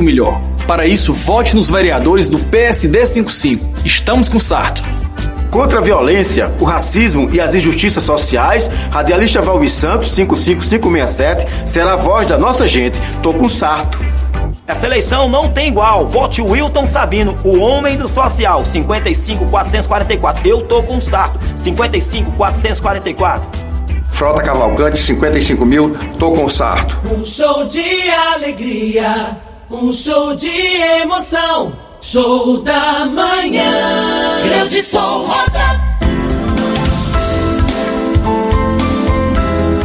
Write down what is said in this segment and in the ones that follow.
o melhor. Para isso, vote nos vereadores do PSD 55. Estamos com Sarto. Contra a violência, o racismo e as injustiças sociais, radialista Valmir Santos 55567 será a voz da nossa gente. Tô com Sarto. Essa eleição não tem igual. Vote Wilton Sabino, o homem do social. 55444. Eu tô com Sarto. 55444. Frota Cavalcante 55 mil. Tô com Sarto. Um show de alegria, um show de emoção. Show da manhã. Grande Som Rosa.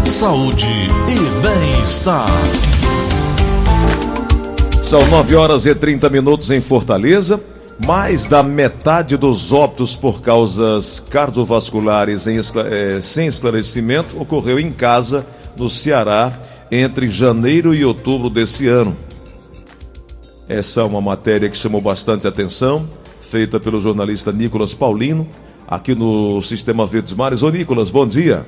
Saúde e bem-estar. São 9 horas e 30 minutos em Fortaleza. Mais da metade dos óbitos por causas cardiovasculares em, eh, sem esclarecimento ocorreu em casa, no Ceará, entre janeiro e outubro desse ano. Essa é uma matéria que chamou bastante atenção, feita pelo jornalista Nicolas Paulino, aqui no Sistema Verdes Mares. Ô Nicolas, bom dia.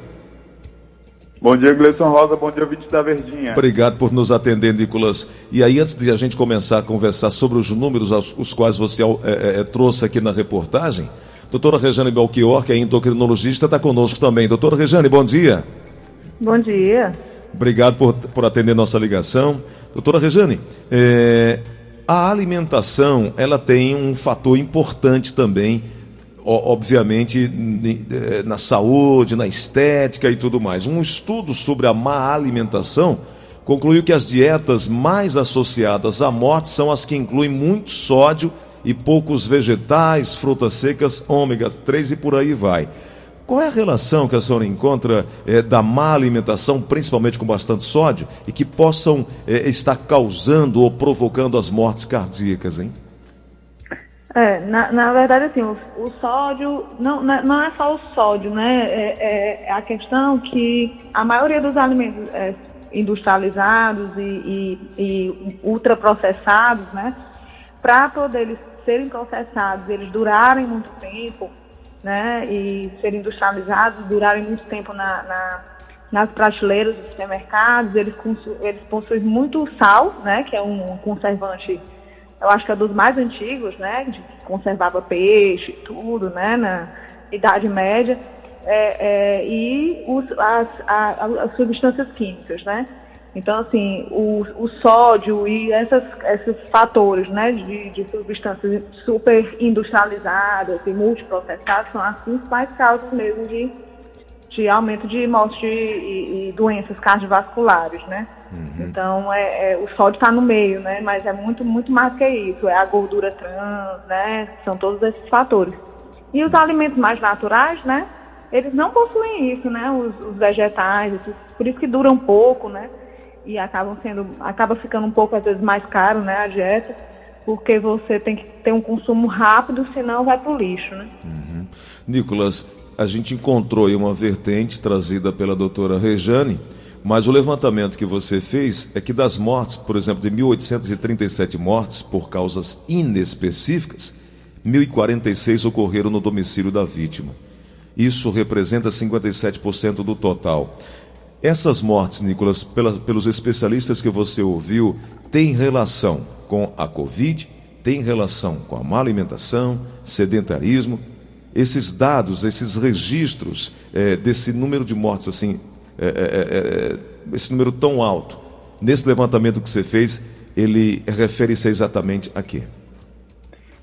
Bom dia, Gleison Rosa. Bom dia, ouvinte da Verdinha. Obrigado por nos atender, Nicolas. E aí, antes de a gente começar a conversar sobre os números aos, os quais você é, é, trouxe aqui na reportagem, doutora Rejane Belchior, que é endocrinologista, está conosco também. Doutora Rejane, bom dia. Bom dia. Obrigado por, por atender nossa ligação. Doutora Rejane, é, a alimentação, ela tem um fator importante também, obviamente, eh, na saúde, na estética e tudo mais. Um estudo sobre a má alimentação concluiu que as dietas mais associadas à morte são as que incluem muito sódio e poucos vegetais, frutas secas, ômegas 3 e por aí vai. Qual é a relação que a senhora encontra é, da má alimentação, principalmente com bastante sódio, e que possam é, estar causando ou provocando as mortes cardíacas, hein? É, na, na verdade, assim, o, o sódio, não, não é só o sódio, né? É, é, é a questão que a maioria dos alimentos é, industrializados e, e, e ultraprocessados, né? Para poder eles serem processados, eles durarem muito tempo, né, e serem industrializados, durarem muito tempo na, na, nas prateleiras dos supermercados. Eles, eles possuem muito sal, né, que é um conservante, eu acho que é dos mais antigos, né, que conservava peixe, tudo, né, na Idade Média. É, é, e os, as, as substâncias químicas, né? Então, assim, o, o sódio e essas, esses fatores né, de, de substâncias super industrializadas e multiprocessadas são as principais causas mesmo de, de aumento de morte e, e doenças cardiovasculares, né? Uhum. Então, é, é, o sódio está no meio, né? Mas é muito, muito mais que isso. É a gordura trans, né? São todos esses fatores. E os alimentos mais naturais, né? Eles não possuem isso, né? Os, os vegetais, por isso que duram pouco, né? E acabam sendo, acaba ficando um pouco às vezes mais caro, né, a dieta, porque você tem que ter um consumo rápido, senão vai para o lixo, né? Uhum. Nicolas, a gente encontrou aí uma vertente trazida pela doutora Rejane, mas o levantamento que você fez é que das mortes, por exemplo, de 1.837 mortes por causas inespecíficas, 1.046 ocorreram no domicílio da vítima. Isso representa 57% do total. Essas mortes, Nicolas, pelos especialistas que você ouviu, têm relação com a Covid, tem relação com a má alimentação, sedentarismo. Esses dados, esses registros é, desse número de mortes, assim, é, é, esse número tão alto, nesse levantamento que você fez, ele refere-se exatamente a quê?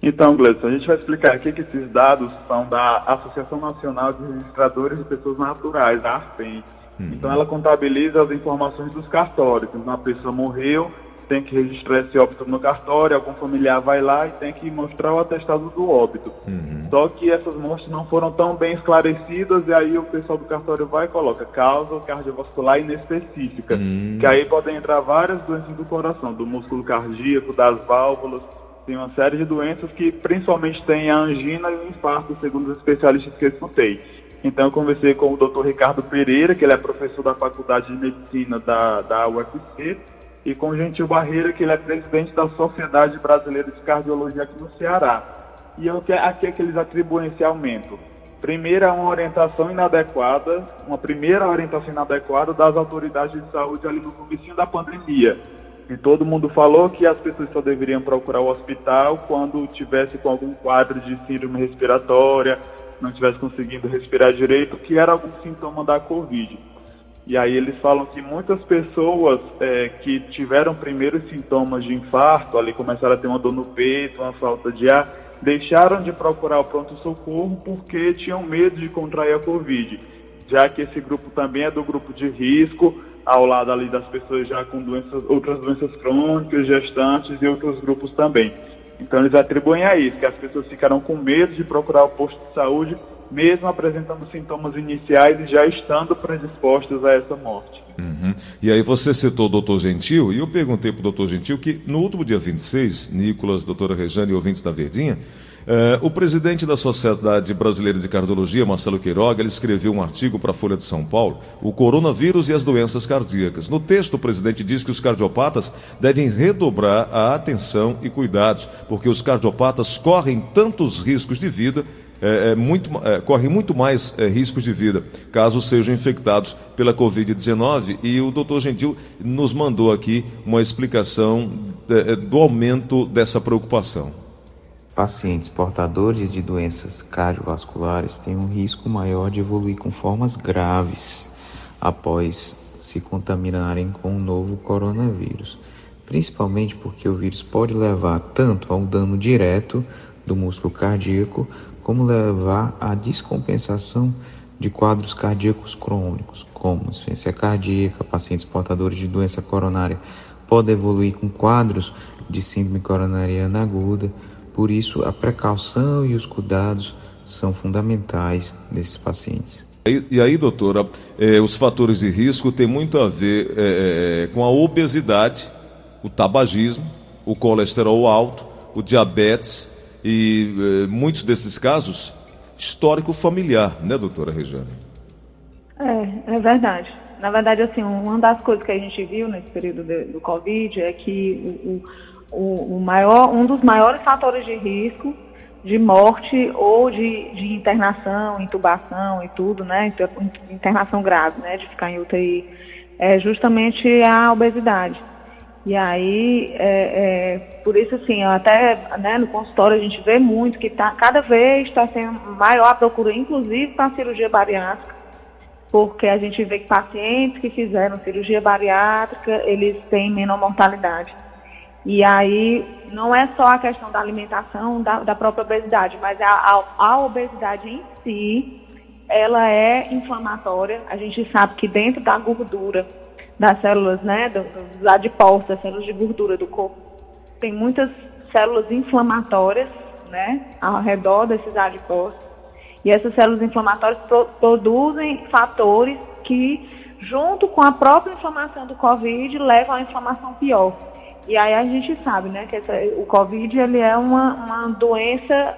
Então, Gleison, a gente vai explicar aqui que esses dados são da Associação Nacional de Registradores de Pessoas Naturais, a ARPEN. Uhum. Então ela contabiliza as informações dos cartórios. Então a pessoa morreu, tem que registrar esse óbito no cartório, algum familiar vai lá e tem que mostrar o atestado do óbito. Uhum. Só que essas mortes não foram tão bem esclarecidas e aí o pessoal do cartório vai e coloca causa cardiovascular inespecífica, uhum. que aí podem entrar várias doenças do coração, do músculo cardíaco, das válvulas, tem uma série de doenças que principalmente tem a angina e o infarto, segundo os especialistas que eu escutei. Então eu conversei com o Dr. Ricardo Pereira, que ele é professor da Faculdade de Medicina da, da UFC, e com o Gentil Barreira, que ele é presidente da Sociedade Brasileira de Cardiologia aqui no Ceará. E o que aqui é que eles atribuem esse aumento? Primeiro, é uma orientação inadequada, uma primeira orientação inadequada das autoridades de saúde ali no começo da pandemia. E todo mundo falou que as pessoas só deveriam procurar o hospital quando tivesse com algum quadro de síndrome respiratória, não tivesse conseguindo respirar direito, que era algum sintoma da Covid. E aí eles falam que muitas pessoas é, que tiveram primeiros sintomas de infarto, ali começaram a ter uma dor no peito, uma falta de ar, deixaram de procurar o pronto-socorro porque tinham medo de contrair a Covid, já que esse grupo também é do grupo de risco, ao lado ali das pessoas já com doenças, outras doenças crônicas, gestantes e outros grupos também. Então eles atribuem a isso, que as pessoas ficaram com medo de procurar o posto de saúde, mesmo apresentando sintomas iniciais e já estando predispostas a essa morte. Uhum. E aí você citou o doutor Gentil, e eu perguntei para o doutor Gentil que no último dia 26, Nicolas, doutora Rejane e ouvintes da Verdinha, Uh, o presidente da Sociedade Brasileira de Cardiologia, Marcelo Queiroga, ele escreveu um artigo para a Folha de São Paulo, o coronavírus e as doenças cardíacas. No texto, o presidente diz que os cardiopatas devem redobrar a atenção e cuidados, porque os cardiopatas correm tantos riscos de vida é, é, muito, é, correm muito mais riscos de vida caso sejam infectados pela Covid-19. E o doutor Gentil nos mandou aqui uma explicação do aumento dessa preocupação. Pacientes portadores de doenças cardiovasculares têm um risco maior de evoluir com formas graves após se contaminarem com o novo coronavírus, principalmente porque o vírus pode levar tanto a um dano direto do músculo cardíaco, como levar à descompensação de quadros cardíacos crônicos, como insuficiência cardíaca, pacientes portadores de doença coronária podem evoluir com quadros de síndrome coronariana aguda, por isso, a precaução e os cuidados são fundamentais desses pacientes. E, e aí, doutora, eh, os fatores de risco têm muito a ver eh, com a obesidade, o tabagismo, o colesterol alto, o diabetes e eh, muitos desses casos histórico familiar, né, doutora Regiane? É, é verdade. Na verdade, assim, uma das coisas que a gente viu nesse período de, do Covid é que o, o o, o maior, um dos maiores fatores de risco de morte ou de, de internação, intubação e tudo, né? Internação grave, né? De ficar em UTI, é justamente a obesidade. E aí, é, é, por isso, assim, até né, no consultório a gente vê muito que tá, cada vez está sendo maior a procura, inclusive para cirurgia bariátrica, porque a gente vê que pacientes que fizeram cirurgia bariátrica, eles têm menor mortalidade. E aí não é só a questão da alimentação, da, da própria obesidade, mas a, a, a, obesidade em si, ela é inflamatória. A gente sabe que dentro da gordura, das células, né, dos adipócitos, das células de gordura do corpo, tem muitas células inflamatórias, né, ao redor desses adipócitos. E essas células inflamatórias pro, produzem fatores que, junto com a própria inflamação do Covid, levam à inflamação pior. E aí a gente sabe, né, que essa, o Covid ele é uma, uma doença,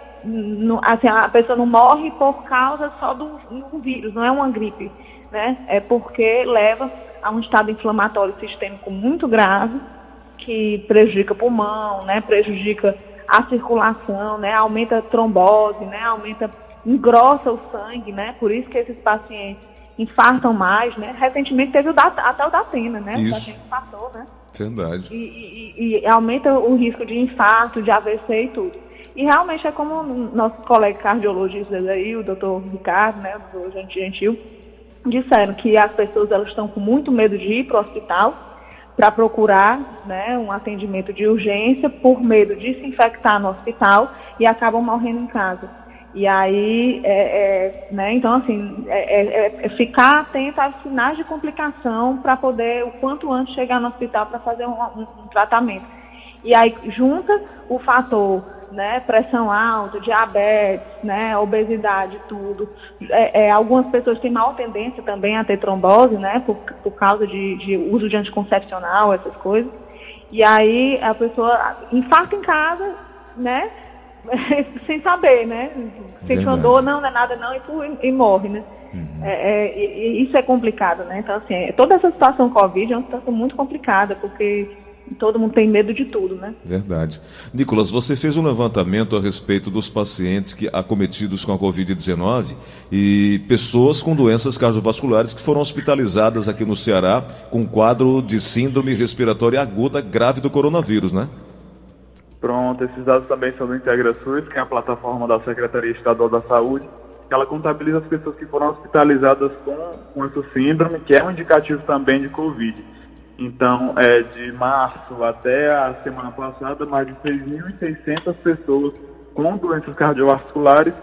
assim, a pessoa não morre por causa só do, do vírus, não é uma gripe, né? É porque leva a um estado inflamatório sistêmico muito grave, que prejudica o pulmão, né, prejudica a circulação, né, aumenta a trombose, né, aumenta, engrossa o sangue, né, por isso que esses pacientes infartam mais, né. Recentemente teve o da, até o da pena, né, isso. o paciente infartou, né. Verdade. E, e, e, aumenta o risco de infarto, de AVC e tudo. E realmente é como nossos colegas cardiologistas aí, o doutor Ricardo, né, o doutor Gentil, disseram que as pessoas elas estão com muito medo de ir para o hospital para procurar né, um atendimento de urgência por medo de se infectar no hospital e acabam morrendo em casa. E aí, é, é, né, então assim, é, é, é ficar atento aos sinais de complicação para poder, o quanto antes, chegar no hospital para fazer um, um, um, tratamento. E aí junta o fator, né, pressão alta, diabetes, né, obesidade, tudo. É, é, algumas pessoas têm maior tendência também a ter trombose, né, por, por causa de, de uso de anticoncepcional, essas coisas. E aí a pessoa infarta em casa, né, sem saber, né? Sente dor, não, não é nada não, e, e morre, né? Uhum. É, é, isso é complicado, né? Então, assim, é, toda essa situação Covid é uma situação muito complicada, porque todo mundo tem medo de tudo, né? Verdade. Nicolas, você fez um levantamento a respeito dos pacientes que acometidos com a Covid-19 e pessoas com doenças cardiovasculares que foram hospitalizadas aqui no Ceará com quadro de síndrome respiratória aguda grave do coronavírus, né? Pronto, esses dados também são do IntegraSUS, que é a plataforma da Secretaria Estadual da Saúde, que ela contabiliza as pessoas que foram hospitalizadas com, com essa síndrome, que é um indicativo também de Covid. Então, é, de março até a semana passada, mais de 6.600 pessoas com doenças cardiovasculares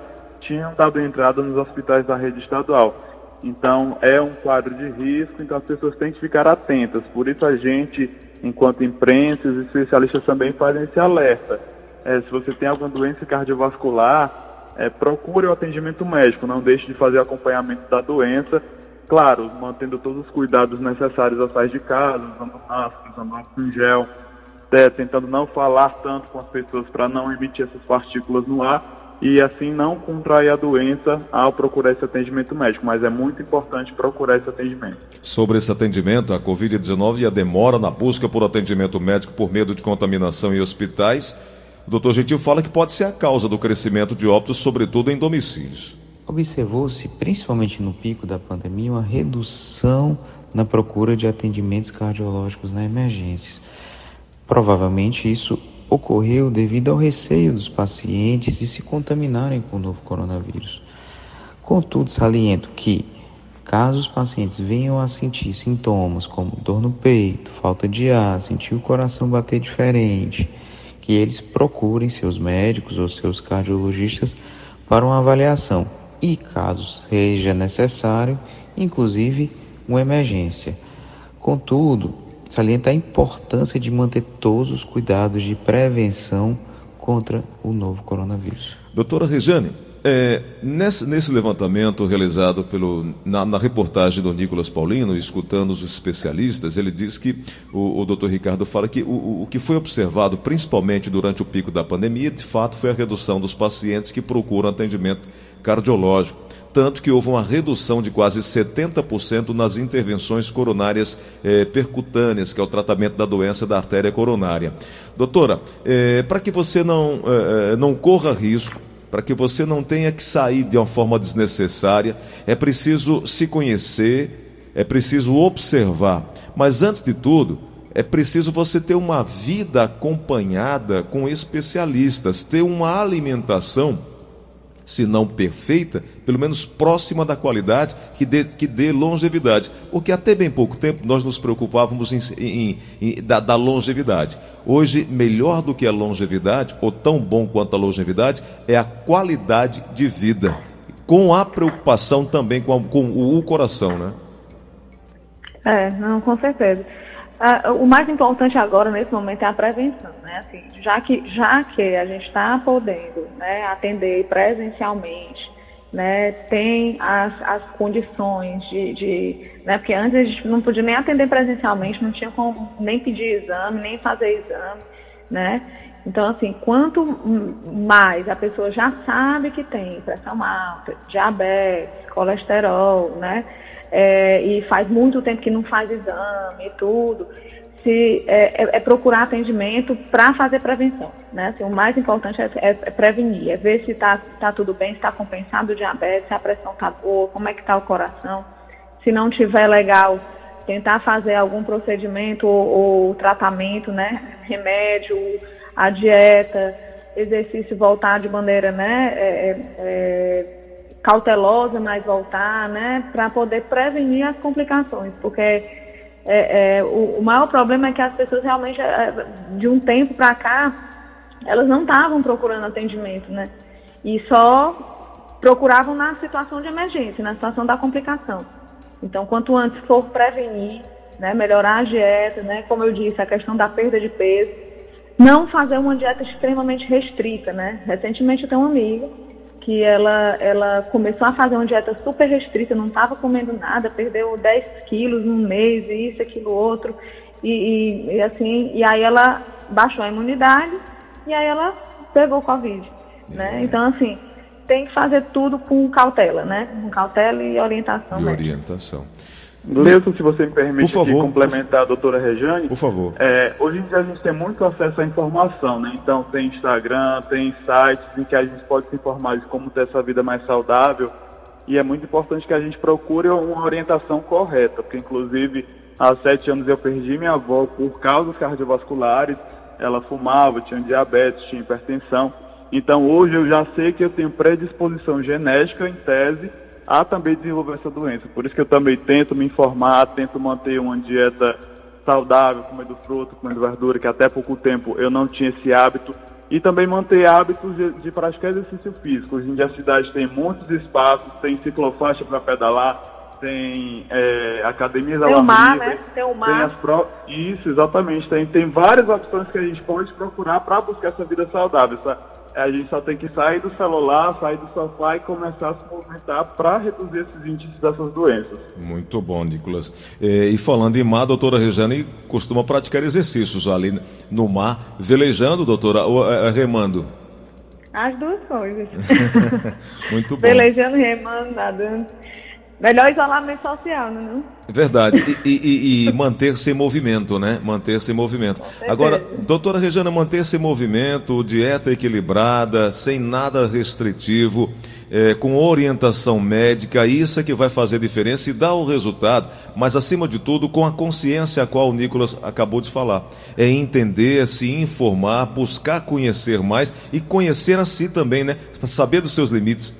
tinham dado entrada nos hospitais da rede estadual. Então, é um quadro de risco, então as pessoas têm que ficar atentas. Por isso, a gente, enquanto imprensa, os especialistas também fazem esse alerta. É, se você tem alguma doença cardiovascular, é, procure o atendimento médico, não deixe de fazer acompanhamento da doença. Claro, mantendo todos os cuidados necessários sair de casa, usando máscara, usando álcool em gel, até tentando não falar tanto com as pessoas para não emitir essas partículas no ar e assim não contrair a doença ao procurar esse atendimento médico, mas é muito importante procurar esse atendimento. Sobre esse atendimento, a Covid-19 e a demora na busca por atendimento médico por medo de contaminação em hospitais, o doutor Gentil fala que pode ser a causa do crescimento de óbitos, sobretudo em domicílios. Observou-se, principalmente no pico da pandemia, uma redução na procura de atendimentos cardiológicos na emergências. Provavelmente isso ocorreu devido ao receio dos pacientes de se contaminarem com o novo coronavírus. Contudo, saliento que, caso os pacientes venham a sentir sintomas como dor no peito, falta de ar, sentir o coração bater diferente, que eles procurem seus médicos ou seus cardiologistas para uma avaliação e, caso seja necessário, inclusive uma emergência. Contudo, salienta a importância de manter todos os cuidados de prevenção contra o novo coronavírus. Doutora Regiane, é, nesse, nesse, levantamento realizado pelo, na, na, reportagem do Nicolas Paulino, escutando os especialistas, ele diz que o, o doutor Ricardo fala que o, o que foi observado, principalmente durante o pico da pandemia, de fato foi a redução dos pacientes que procuram atendimento cardiológico. Tanto que houve uma redução de quase 70% nas intervenções coronárias eh, percutâneas, que é o tratamento da doença da artéria coronária. Doutora, eh, para que você não, eh, não corra risco para que você não tenha que sair de uma forma desnecessária, é preciso se conhecer, é preciso observar. Mas antes de tudo, é preciso você ter uma vida acompanhada com especialistas, ter uma alimentação se não perfeita, pelo menos próxima da qualidade, que dê, que dê longevidade. Porque até bem pouco tempo nós nos preocupávamos em, em, em, da, da longevidade. Hoje, melhor do que a longevidade, ou tão bom quanto a longevidade, é a qualidade de vida. Com a preocupação também com, a, com o coração, né? É, não, com certeza. O mais importante agora, nesse momento, é a prevenção, né? Assim, já, que, já que a gente está podendo né, atender presencialmente, né, tem as, as condições de, de né, porque antes a gente não podia nem atender presencialmente, não tinha como nem pedir exame, nem fazer exame, né? Então, assim, quanto mais a pessoa já sabe que tem pressão alta, diabetes, colesterol, né? É, e faz muito tempo que não faz exame e tudo, se, é, é, é procurar atendimento para fazer prevenção. Né? Assim, o mais importante é, é, é prevenir, é ver se está tá tudo bem, se está compensado o diabetes, se a pressão está boa, como é que está o coração. Se não tiver legal, tentar fazer algum procedimento ou, ou tratamento, né? remédio, a dieta, exercício voltar de maneira né? É, é, cautelosa, mas voltar, né, para poder prevenir as complicações, porque é, é, o, o, maior problema é que as pessoas realmente, é, de um tempo para cá, elas não estavam procurando atendimento, né, e só procuravam na situação de emergência, na situação da complicação. Então, quanto antes for prevenir, né, melhorar a dieta, né, como eu disse, a questão da perda de peso, não fazer uma dieta extremamente restrita, né. Recentemente eu tenho uma amiga que ela, ela começou a fazer uma dieta super restrita, não estava comendo nada, perdeu 10 quilos num mês, isso, aquilo, outro, e, e, e, assim, e aí ela baixou a imunidade e aí ela pegou o Covid, né? É. Então, assim, tem que fazer tudo com cautela, né? Com cautela e orientação. E orientação. Gleison, se você me permite favor, complementar a doutora Rejane. Por favor. É, hoje em dia a gente tem muito acesso à informação, né? Então tem Instagram, tem sites em que a gente pode se informar de como ter essa vida mais saudável. E é muito importante que a gente procure uma orientação correta, porque inclusive há sete anos eu perdi minha avó por causas cardiovasculares. Ela fumava, tinha diabetes, tinha hipertensão. Então hoje eu já sei que eu tenho predisposição genética em tese a também desenvolver essa doença. Por isso que eu também tento me informar, tento manter uma dieta saudável, comendo fruta, comendo verdura, que até pouco tempo eu não tinha esse hábito. E também manter hábitos de, de praticar exercício físico. Hoje em dia a cidade tem muitos espaços, tem ciclofaixa para pedalar, tem é, academias Tem o mar, né? Tem o mar. Tem as pro... Isso, exatamente. Tem, tem várias opções que a gente pode procurar para buscar essa vida saudável. Essa, a gente só tem que sair do celular, sair do sofá e começar a se movimentar para reduzir esses índices dessas doenças. Muito bom, Nicolas. É, e falando em mar, a doutora Regiane costuma praticar exercícios ali no mar, velejando, doutora, ou é, é, remando? As duas coisas. Muito bom. Velejando, remando, nadando. Melhor isolamento social, não é? Verdade. E, e- e manter-se em movimento, né? Manter-se em movimento. Agora, doutora Regina, manter-se em movimento, dieta equilibrada, sem nada restritivo, eh, com orientação médica, isso é que vai fazer diferença e dar o resultado, mas acima de tudo, com a consciência a qual o Nicolas acabou de falar. É entender, se informar, buscar conhecer mais e conhecer a si também, né? Saber dos seus limites.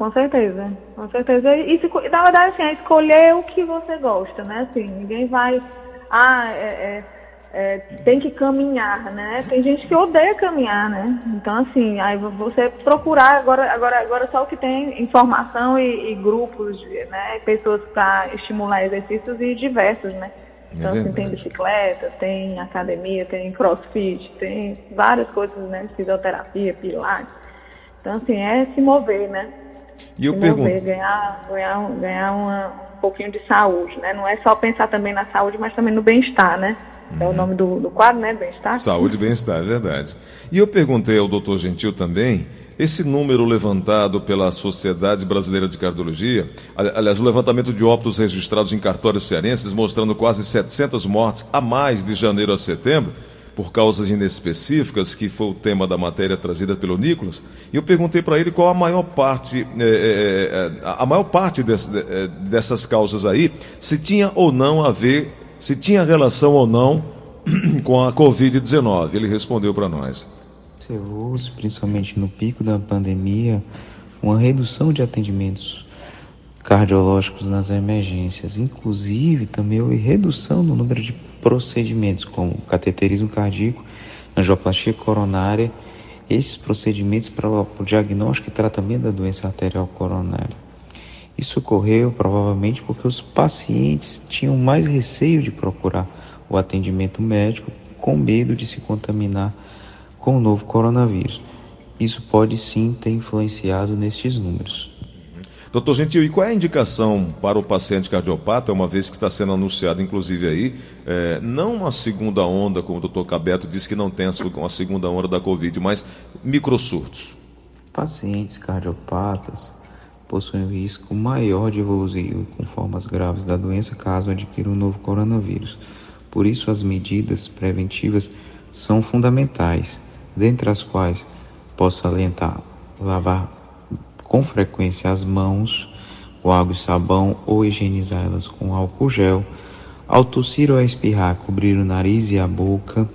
Com certeza, com certeza. E se, na verdade, assim, é escolher o que você gosta, né? Assim, ninguém vai. Ah, é, é, é, tem que caminhar, né? Tem gente que odeia caminhar, né? Então, assim, aí você procurar agora, agora, agora só o que tem informação e, e grupos, de, né? Pessoas para estimular exercícios e diversos, né? Então, assim, tem bicicleta, tem academia, tem crossfit, tem várias coisas, né? Fisioterapia, pilates. Então, assim, é se mover, né? E eu pergunto. mover, ganhar, ganhar, ganhar uma, um pouquinho de saúde, né? Não é só pensar também na saúde, mas também no bem-estar, né? É Uhum. o nome do, do quadro, né? Bem-estar. Saúde e bem-estar, é verdade. E eu perguntei ao doutor Gentil também, esse número levantado pela Sociedade Brasileira de Cardiologia, ali- aliás, o levantamento de óbitos registrados em cartórios cearenses, mostrando quase 700 mortes a mais de janeiro a setembro, por causas inespecíficas, que foi o tema da matéria trazida pelo Nicolas, e eu perguntei para ele qual a maior parte, eh, eh, eh, a maior parte des- eh, dessas causas aí, se tinha ou não a ver, se tinha relação ou não com a Covid-19. Ele respondeu para nós. Observou-se, principalmente no pico da pandemia, uma redução de atendimentos cardiológicos nas emergências. Inclusive, também houve redução no número de procedimentos, como cateterismo cardíaco, angioplastia coronária, esses procedimentos para o diagnóstico e tratamento da doença arterial coronária. Isso ocorreu provavelmente porque os pacientes tinham mais receio de procurar o atendimento médico com medo de se contaminar com o novo coronavírus. Isso pode sim ter influenciado nestes números. Doutor Gentil, e qual é a indicação para o paciente cardiopata, uma vez que está sendo anunciado, inclusive aí, é, não uma segunda onda, como o doutor Cabeto disse que não tem uma segunda onda da Covid, mas microsurtos? Pacientes cardiopatas possuem um risco maior de evoluir com formas graves da doença caso adquiram um novo coronavírus. Por isso, as medidas preventivas são fundamentais, dentre as quais posso salientar lavar com frequência as mãos com água e sabão ou higienizá-las com álcool gel, ao tossir ou espirrar, cobrir o nariz e a boca,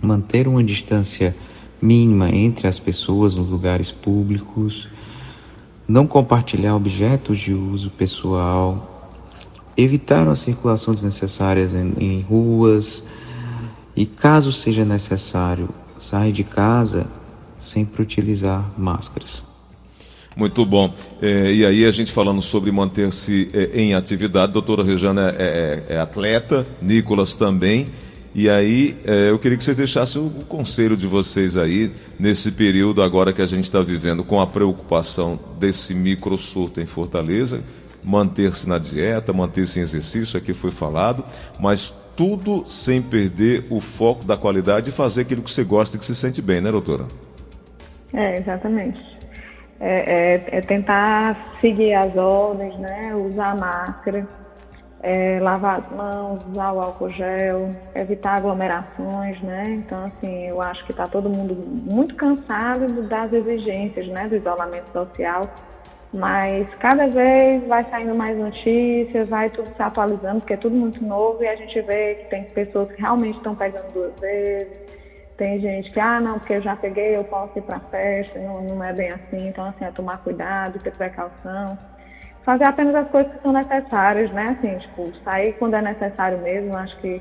manter uma distância mínima entre as pessoas nos lugares públicos, não compartilhar objetos de uso pessoal, evitar a circulação desnecessária em, em ruas e, caso seja necessário, sair de casa sempre utilizar máscaras. Muito bom. É, e aí a gente falando sobre manter-se é, em atividade, doutora Rejana é, é- é atleta, Nicolas também. E aí é, eu queria que vocês deixassem o, o conselho de vocês aí, nesse período agora que a gente está vivendo, com a preocupação desse micro surto em Fortaleza, manter-se na dieta, manter-se em exercício, aqui foi falado, mas tudo sem perder o foco da qualidade e fazer aquilo que você gosta e que se sente bem, né, doutora? É, exatamente. É, é, é tentar seguir as ordens, né? Usar máscara, é, lavar as mãos, usar o álcool gel, evitar aglomerações, né? Então, assim, eu acho que está todo mundo muito cansado das exigências, né? Do isolamento social mas cada vez vai saindo mais notícias, vai tudo se atualizando, porque é tudo muito novo e a gente vê que tem pessoas que realmente estão pegando duas vezes, tem gente que, ah, não, porque eu já peguei, eu posso ir para festa, não, não é bem assim, então assim, é tomar cuidado, ter precaução, fazer apenas as coisas que são necessárias, né, assim, tipo, sair quando é necessário mesmo, acho que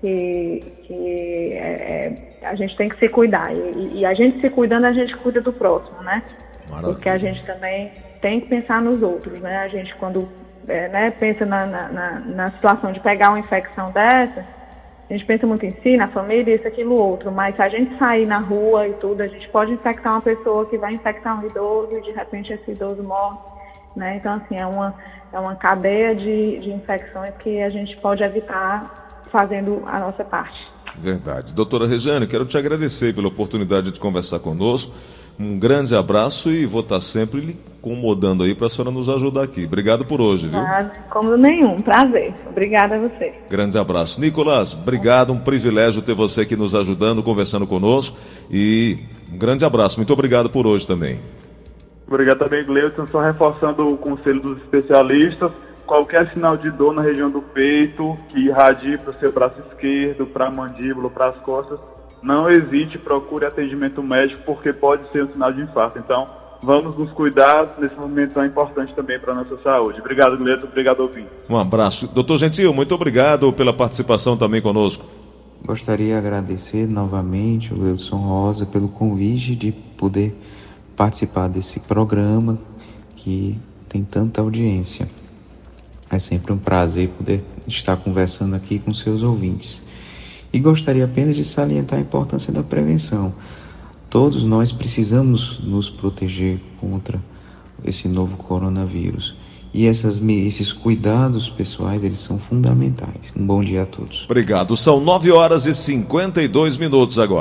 que, que é, é a gente tem que se cuidar. E, e, a gente se cuidando, a gente cuida do próximo, né? Maravilha. Porque a gente também tem que pensar nos outros, né? A gente quando é, né, pensa na, na, na, situação de pegar uma infecção dessa, gente pensa muito em si, na família, isso, aquilo, outro, mas se a gente sair na rua e tudo, a gente pode infectar uma pessoa que vai infectar um idoso e de repente esse idoso morre, né? Então, assim, é uma, é uma cadeia de, de infecções que a gente pode evitar fazendo a nossa parte. Verdade. Doutora Regiane, quero te agradecer pela oportunidade de conversar conosco. Um grande abraço e vou estar sempre lhe incomodando aí para a senhora nos ajudar aqui. Obrigado por hoje, viu? Ah, como nenhum, prazer. Obrigada a você. Grande abraço. Nicolas, obrigado, um privilégio ter você aqui nos ajudando, conversando conosco e um grande abraço. Muito obrigado por hoje também. Obrigado também, Gleison. Só reforçando o conselho dos especialistas, qualquer sinal de dor na região do peito que irradie para o seu braço esquerdo, para a mandíbula, para as costas, não hesite, procure atendimento médico, porque pode ser um sinal de infarto. Então, vamos nos cuidar nesse momento tão importante também para a nossa saúde. Obrigado, Gleto. Obrigado, ouvinte. Um abraço. Doutor Gentil, muito obrigado pela participação também conosco. Gostaria de agradecer novamente o Wilson Rosa pelo convite de poder participar desse programa que tem tanta audiência. É sempre um prazer poder estar conversando aqui com seus ouvintes. E gostaria apenas de salientar a importância da prevenção. Todos nós precisamos nos proteger contra esse novo coronavírus. E essas, esses cuidados pessoais, eles são fundamentais. Um bom dia a todos. Obrigado. São 9 horas e 52 minutos agora.